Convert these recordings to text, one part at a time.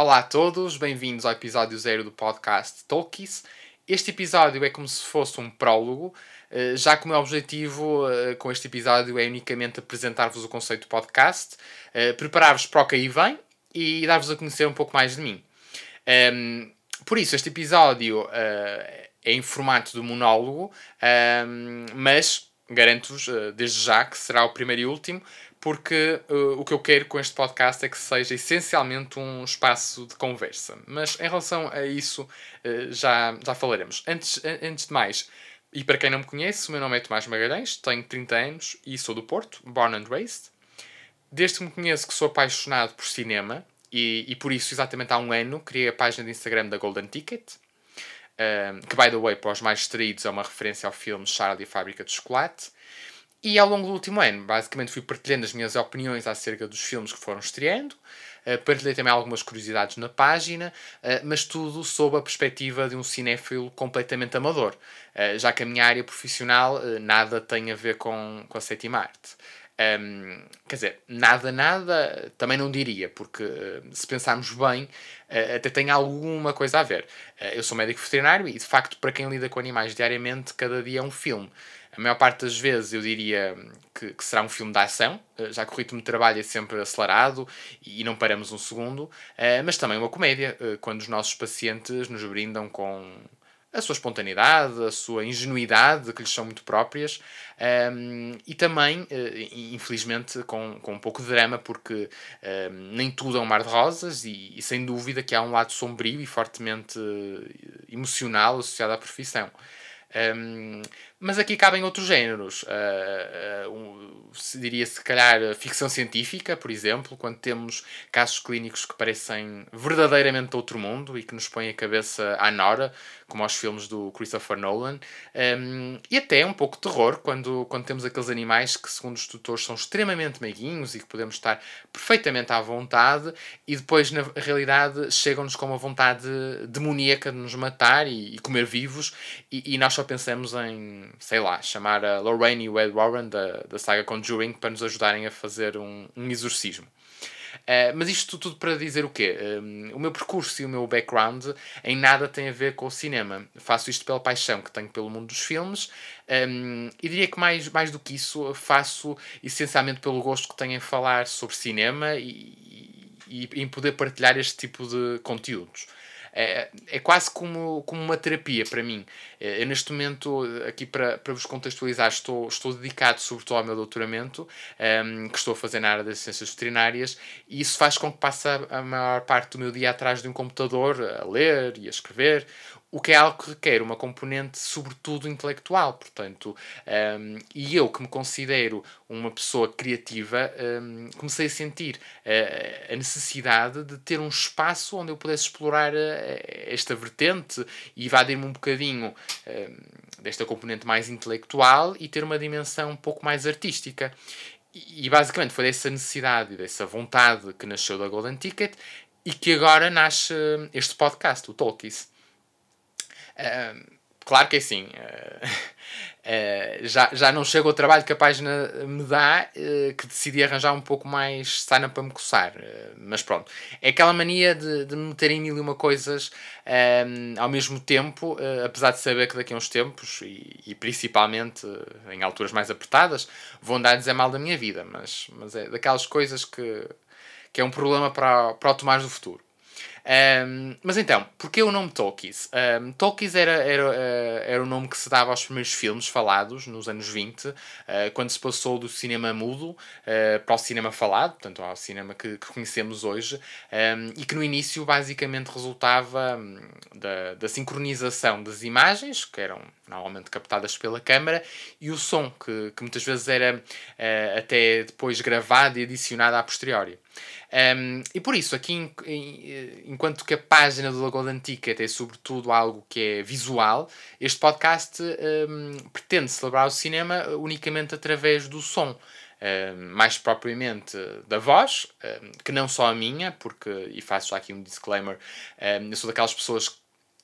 Olá a todos, bem-vindos ao episódio zero do podcast Talkies. Este episódio é como se fosse um prólogo, eh, já que o meu objetivo eh, com este episódio é unicamente apresentar-vos o conceito do podcast, eh, preparar-vos para o que aí vem e dar-vos a conhecer um pouco mais de mim. Ehm, por isso, este episódio é em formato de monólogo, ehm, mas garanto-vos desde já que será o primeiro e último, porque uh, o que eu quero com este podcast é que seja essencialmente um espaço de conversa. Mas em relação a isso, uh, já, já falaremos. Antes, antes de mais, e para quem não me conhece, o meu nome é Tomás Magalhães, tenho 30 anos e sou do Porto, born and raised. Desde que me conheço que sou apaixonado por cinema, e, e por isso, exatamente há um ano, criei a página de Instagram da Golden Ticket, uh, que, by the way, para os mais distraídos, é uma referência ao filme Charlie e a Fábrica de Chocolate. E ao longo do último ano, basicamente fui partilhando as minhas opiniões acerca dos filmes que foram estreando, uh, partilhei também algumas curiosidades na página, uh, mas tudo sob a perspectiva de um cinéfilo completamente amador, uh, já que a minha área profissional nada tem a ver com, com a sétima arte. Um, quer dizer, nada, nada, também não diria, porque se pensarmos bem, até tem alguma coisa a ver. eu sou médico veterinário e, de facto, para quem lida com animais diariamente, cada dia é um filme. A maior parte das vezes eu diria que, que, será um filme de ação, eh, já que o ritmo de trabalho é sempre acelerado e não paramos um segundo, eh, mas também uma comédia, eh, quando os nossos pacientes nos brindam com a sua espontaneidade, a sua ingenuidade, que lhes são muito próprias, e também, infelizmente, com, com um pouco de drama, porque nem tudo é um mar de rosas e, e sem dúvida que há um lado sombrio e fortemente emocional associado à profissão. Um, mas aqui cabem outros géneros. Uh, um, se diria se calhar ficção científica, por exemplo, quando temos casos clínicos que parecem verdadeiramente outro mundo e que nos põem a cabeça à nora, como aos filmes do Christopher Nolan. Um, e até um pouco terror, quando, quando temos aqueles animais que, segundo os tutores, são extremamente meiguinhos e que podemos estar perfeitamente à vontade e depois, na realidade, chegam-nos com uma vontade demoníaca de nos matar e, e comer vivos e, e nós só pensamos em sei lá, chamar a Lorraine e o Ed Warren da, da saga Conjuring para nos ajudarem a fazer um, um exorcismo. Uh, mas isto tudo para dizer o quê? Um, o meu percurso e o meu background em nada tem a ver com o cinema. Faço isto pela paixão que tenho pelo mundo dos filmes um, e diria que mais, mais do que isso, faço essencialmente pelo gosto que tenho em falar sobre cinema e, e, e em poder partilhar este tipo de conteúdos. É, é quase como, como uma terapia para mim. É, eu, neste momento, aqui para, para vos contextualizar, estou, estou dedicado sobretudo ao meu doutoramento, um, ehm, que estou a fazer na área das ciências veterinárias, e isso faz com que passe a maior parte do meu dia atrás de um computador, a ler e a escrever, o que é algo que requer uma componente, sobretudo, intelectual. Portanto, um, e eu que me considero uma pessoa criativa, um, comecei a sentir uh, a necessidade de ter um espaço onde eu pudesse explorar uh, esta vertente e evadir-me um bocadinho uh, desta componente mais intelectual e ter uma dimensão um pouco mais artística. E, e basicamente foi dessa necessidade, dessa vontade que nasceu da Golden Ticket e que agora nasce este podcast, o Talkies claro que é assim. Uh, uh, já, já não chego ao trabalho que a página me dá, uh, que decidi arranjar um pouco mais sana para me coçar. mas pronto. É aquela mania de, de me meter em mil e uma coisas ao mesmo tempo, apesar de saber que daqui a uns tempos, e, e principalmente em alturas mais apertadas, vou andar a dizer mal da minha vida. Mas, mas é daquelas coisas que, que é um problema para, para o Tomás do futuro. Um, mas então, porquê o nome Talkies? Um, Talkies era, era, uh, era o nome que se dava aos primeiros filmes falados nos anos 20, uh, eh, quando se passou do cinema mudo uh, para o cinema falado, portanto, ao cinema que, que conhecemos hoje, um, e que no início basicamente resultava um, da, da sincronização das imagens, que eram normalmente captadas pela câmara, e o som, que, que muitas vezes era até depois gravado e adicionado a posteriori. Um, e por isso, aqui, em, enquanto que a página do Golden Ticket é sobretudo algo que é visual, este podcast um, pretende celebrar o cinema unicamente através do som. Um, mais propriamente da voz, que não só a minha, porque, e faço aqui um disclaimer, eu sou daquelas pessoas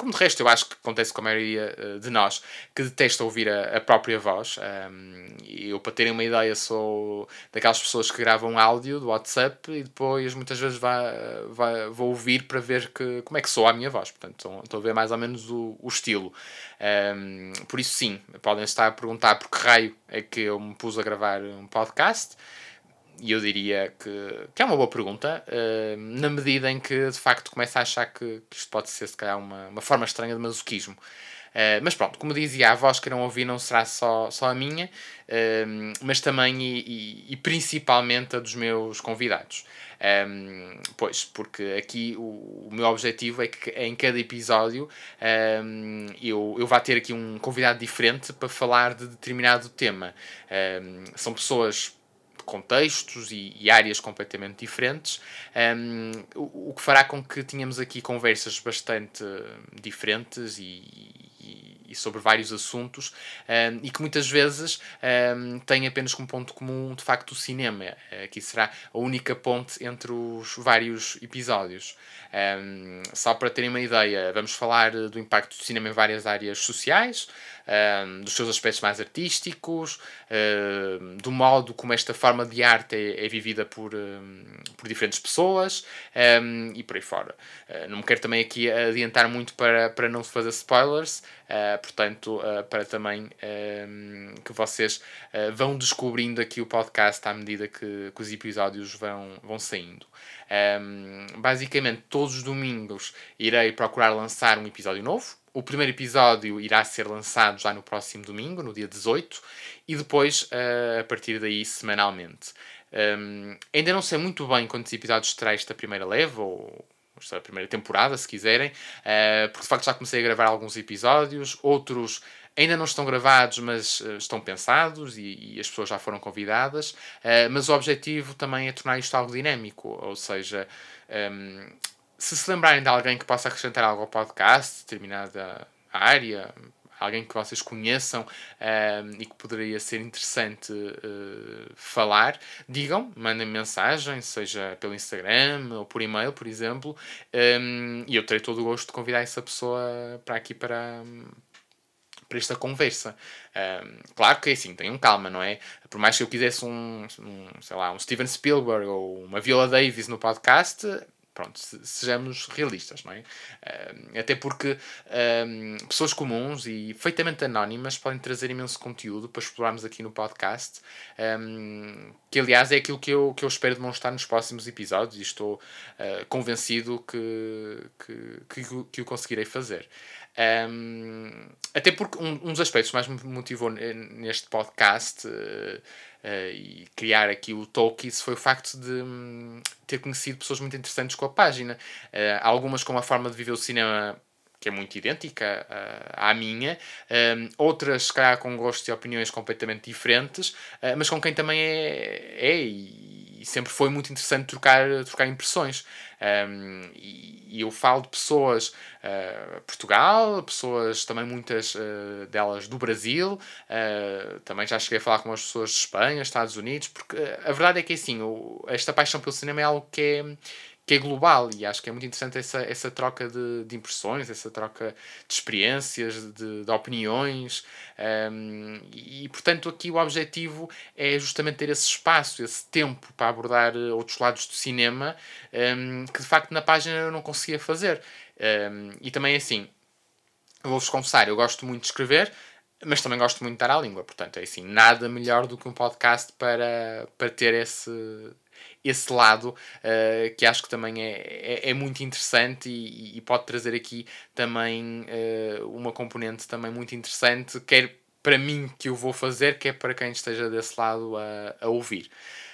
como de resto eu acho que acontece com a maioria uh, de nós, que detesta ouvir a, a própria voz. Um, eu, para terem uma ideia, sou daquelas pessoas que gravam áudio do WhatsApp e depois muitas vezes vai, vai, vou ouvir para ver que, como é que soa a minha voz. Portanto, estou a ver mais ou menos o, o estilo. Um, por isso, sim, podem estar a perguntar por que raio é que eu me pus a gravar um podcast. E eu diria que, que é uma boa pergunta, uh, na medida em que de facto começa a achar que, que isto pode ser, se calhar, uma, uma forma estranha de masoquismo. Uh, mas pronto, como dizia, a voz que não ouvi não será só, só a minha, uh, mas também e, e, e, principalmente a dos meus convidados. Um, pois, porque aqui o, o, meu objetivo é que em cada episódio um, eu, eu vá ter aqui um convidado diferente para falar de determinado tema. Um, são pessoas contextos e, e, áreas completamente diferentes, um, o, o, que fará com que tenhamos aqui conversas bastante diferentes e, e sobre vários assuntos um, e que muitas vezes um, têm apenas como ponto comum de facto o cinema. Aqui será a única ponte entre os vários episódios. Só para terem uma ideia, vamos falar do impacto do cinema em várias áreas sociais, um, dos seus aspectos mais artísticos, um, do modo como esta forma de arte é, é vivida por, um, por diferentes pessoas e por aí fora. Uh, não me quero também aqui adiantar muito para, para não fazer spoilers, uh, portanto, uh, para também que vocês vão descobrindo aqui o podcast à medida que, que os episódios vão, vão saindo. Basicamente, todos os domingos irei procurar lançar um episódio novo. O primeiro episódio irá ser lançado já no próximo domingo, no dia 18, e depois, uh, a partir daí, semanalmente. Um, ainda não sei muito bem quantos episódios terá esta primeira leva, ou esta primeira temporada, se quiserem, uh, porque de facto já comecei a gravar alguns episódios, outros ainda não estão gravados, mas uh, estão pensados e, e, as pessoas já foram convidadas. Uh, mas o objetivo também é tornar isto algo dinâmico, ou seja, um, se se lembrarem de alguém que possa acrescentar algo ao podcast, determinada área, alguém que vocês conheçam um, e que poderia ser interessante uh, falar, digam, mandem mensagem, seja pelo Instagram ou por e-mail, por exemplo, um, e eu terei todo o gosto de convidar essa pessoa para aqui para, para esta conversa. Um, claro que assim, tenham calma, não é? Por mais que eu quisesse um, um, sei lá, um Steven Spielberg ou uma Viola Davis no podcast, pronto, sejamos realistas, não é? até porque um, pessoas comuns e feitamente anónimas podem trazer imenso conteúdo para explorarmos aqui no podcast, um, que aliás é aquilo que eu, que eu espero demonstrar nos próximos episódios e estou uh, convencido que, que, que, que, o conseguirei fazer. Um, até porque um, um dos aspectos que mais me motivou neste podcast uh, uh, e criar aqui o Tolkien foi o facto de um, ter conhecido pessoas muito interessantes com a página. Uh, algumas com uma forma de viver o cinema que é muito idêntica à minha, um, outras, se calhar, com gostos e opiniões completamente diferentes, mas com quem também é, é e, e, sempre foi muito interessante trocar, trocar impressões. Um, e, e, eu falo de pessoas uh, Portugal, pessoas também muitas uh, delas do Brasil, uh, também já cheguei a falar com as pessoas de Espanha, Estados Unidos, porque a verdade é que assim, o, esta paixão pelo cinema é algo que é que é global e acho que é muito interessante essa, essa troca de, de impressões, essa troca de experiências, de, de opiniões um, e, portanto aqui o objetivo é justamente ter esse espaço, esse tempo para abordar eh, outros lados do cinema um, que de facto na página eu não conseguia fazer. Um, e também assim vou-vos confessar, eu gosto muito de escrever mas também gosto muito de dar à língua, portanto é assim, nada melhor do que um podcast para, para ter esse, esse lado uh, que acho que também é, é, é muito interessante e, e, pode trazer aqui também uh, uma componente também muito interessante, quer para mim que eu vou fazer, quer para quem esteja desse lado a, a ouvir.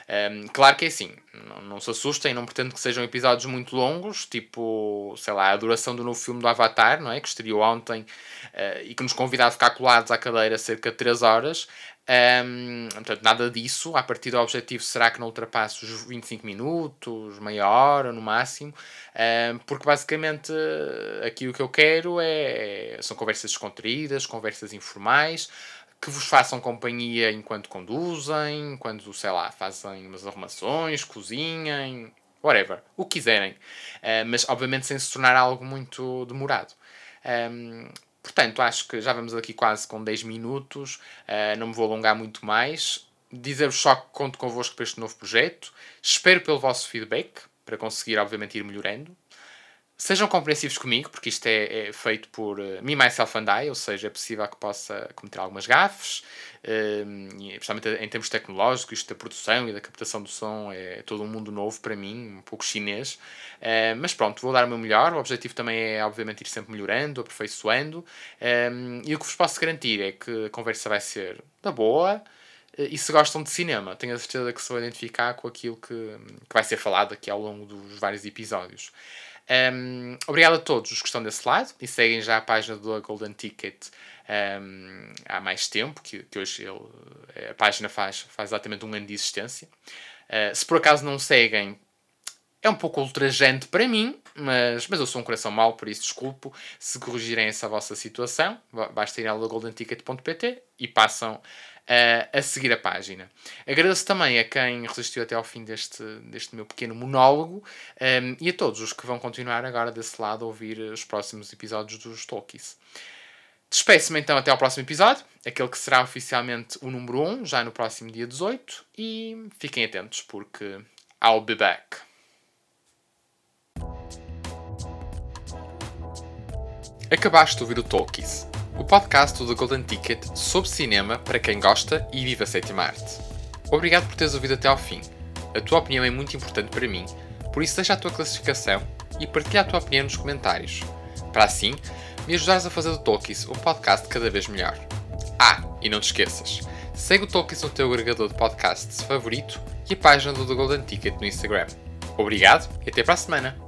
Um, ehm, claro que é assim, não, não se assustem, não pretendo que sejam episódios muito longos, tipo, sei lá, a duração do novo filme do Avatar, não é? Que estreou ontem uh, e que nos convida a ficar colados à cadeira cerca de 3 horas. Um, portanto, nada disso. A partir do objetivo será que não ultrapasse os 25 minutos, meia hora no máximo, um, porque basicamente aqui o que eu quero é são conversas descontraídas, conversas informais, que vos façam companhia enquanto conduzem, enquanto, sei lá, fazem umas arrumações, cozinhem, whatever, o que quiserem. Uh, mas obviamente sem se tornar algo muito demorado. Um, portanto, acho que já vamos aqui quase com 10 minutos, uh, não me vou alongar muito mais. Dizer-vos só que conto convosco para este novo projeto. Espero pelo vosso feedback, para conseguir, obviamente, ir melhorando. Sejam compreensivos comigo, porque isto é, é feito por uh, me, myself and I, ou seja, é possível que possa cometer algumas gafes, uh, especialmente em termos tecnológicos, isto da produção e da captação do som é todo um mundo novo para mim, um pouco chinês. Uh, mas pronto, vou dar o meu melhor. O objetivo também é, obviamente, ir sempre melhorando, aperfeiçoando. Um, e o que vos posso garantir é que a conversa vai ser da boa. E se gostam de cinema, tenho a certeza que se vão identificar com aquilo que, que vai ser falado aqui ao longo dos vários episódios. Um, obrigado a todos os que estão desse lado e seguem já a página do Golden Ticket um, há mais tempo, que, que hoje a página faz, faz exatamente um ano de existência. Uh, se por acaso não seguem, é um pouco ultrajante para mim, mas, mas eu sou um coração mau, por isso desculpo se corrigirem essa vossa situação. Basta ir ao goldenticket.pt e passam a, a seguir a página. Agradeço também a quem resistiu até ao fim deste, deste meu pequeno monólogo um, e a todos os que vão continuar agora desse lado a ouvir os próximos episódios dos Talkies. Despeço-me então até ao próximo episódio, aquele que será oficialmente o número 1, já no próximo dia 18, e fiquem atentos porque I'll be back. Acabaste de ouvir o Talkies, o podcast do Golden Ticket sobre cinema para quem gosta e vive a sétima arte. Obrigado por teres ouvido até ao fim. A tua opinião é muito importante para mim, por isso deixa a tua classificação e partilha a tua opinião nos comentários, para assim me ajudares a fazer do Talkies um podcast cada vez melhor. Ah, e não te esqueças, segue o Talkies no teu agregador de podcasts favorito e a página do The Golden Ticket no Instagram. Obrigado e até para a semana!